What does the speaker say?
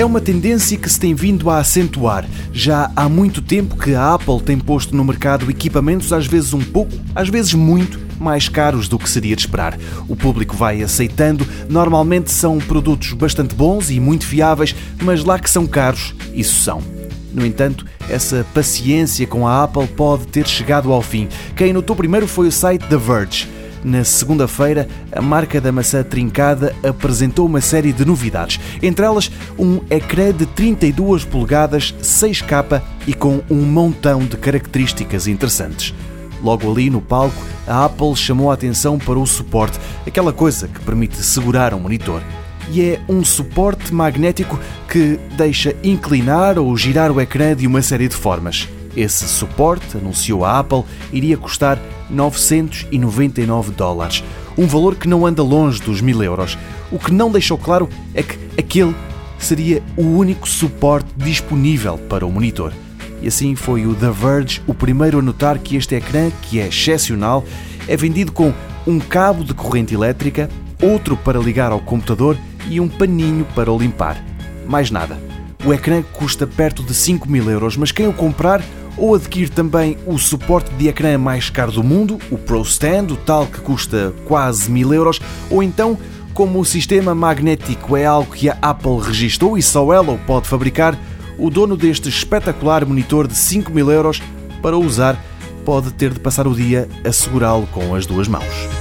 É uma tendência que se tem vindo a acentuar. Já há muito tempo que a Apple tem posto no mercado equipamentos, às vezes um pouco, às vezes muito, mais caros do que seria de esperar. O público vai aceitando, normalmente são produtos bastante bons e muito fiáveis, mas lá que são caros, isso são. No entanto, essa paciência com a Apple pode ter chegado ao fim. Quem notou primeiro foi o site The Verge na segunda-feira, a marca da maçã trincada apresentou uma série de novidades, entre elas um ecrã de 32 polegadas 6K e com um montão de características interessantes. Logo ali no palco, a Apple chamou a atenção para o suporte, aquela coisa que permite segurar um monitor. E é um suporte magnético que deixa inclinar ou girar o ecrã de uma série de formas. Esse suporte, anunciou a Apple, iria custar 999 dólares, um valor que não anda longe dos 1000 euros. O que não deixou claro é que aquele seria o único suporte disponível para o monitor. E assim foi o The Verge o primeiro a notar que este ecrã, que é excepcional, é vendido com um cabo de corrente elétrica, outro para ligar ao computador e um paninho para o limpar. Mais nada. O ecrã custa perto de 5 mil euros, mas quem o comprar ou adquire também o suporte de ecrã mais caro do mundo, o Pro Stand, o tal que custa quase mil euros, ou então, como o sistema magnético é algo que a Apple registrou e só ela o pode fabricar, o dono deste espetacular monitor de 5 mil euros, para usar, pode ter de passar o dia a segurá-lo com as duas mãos.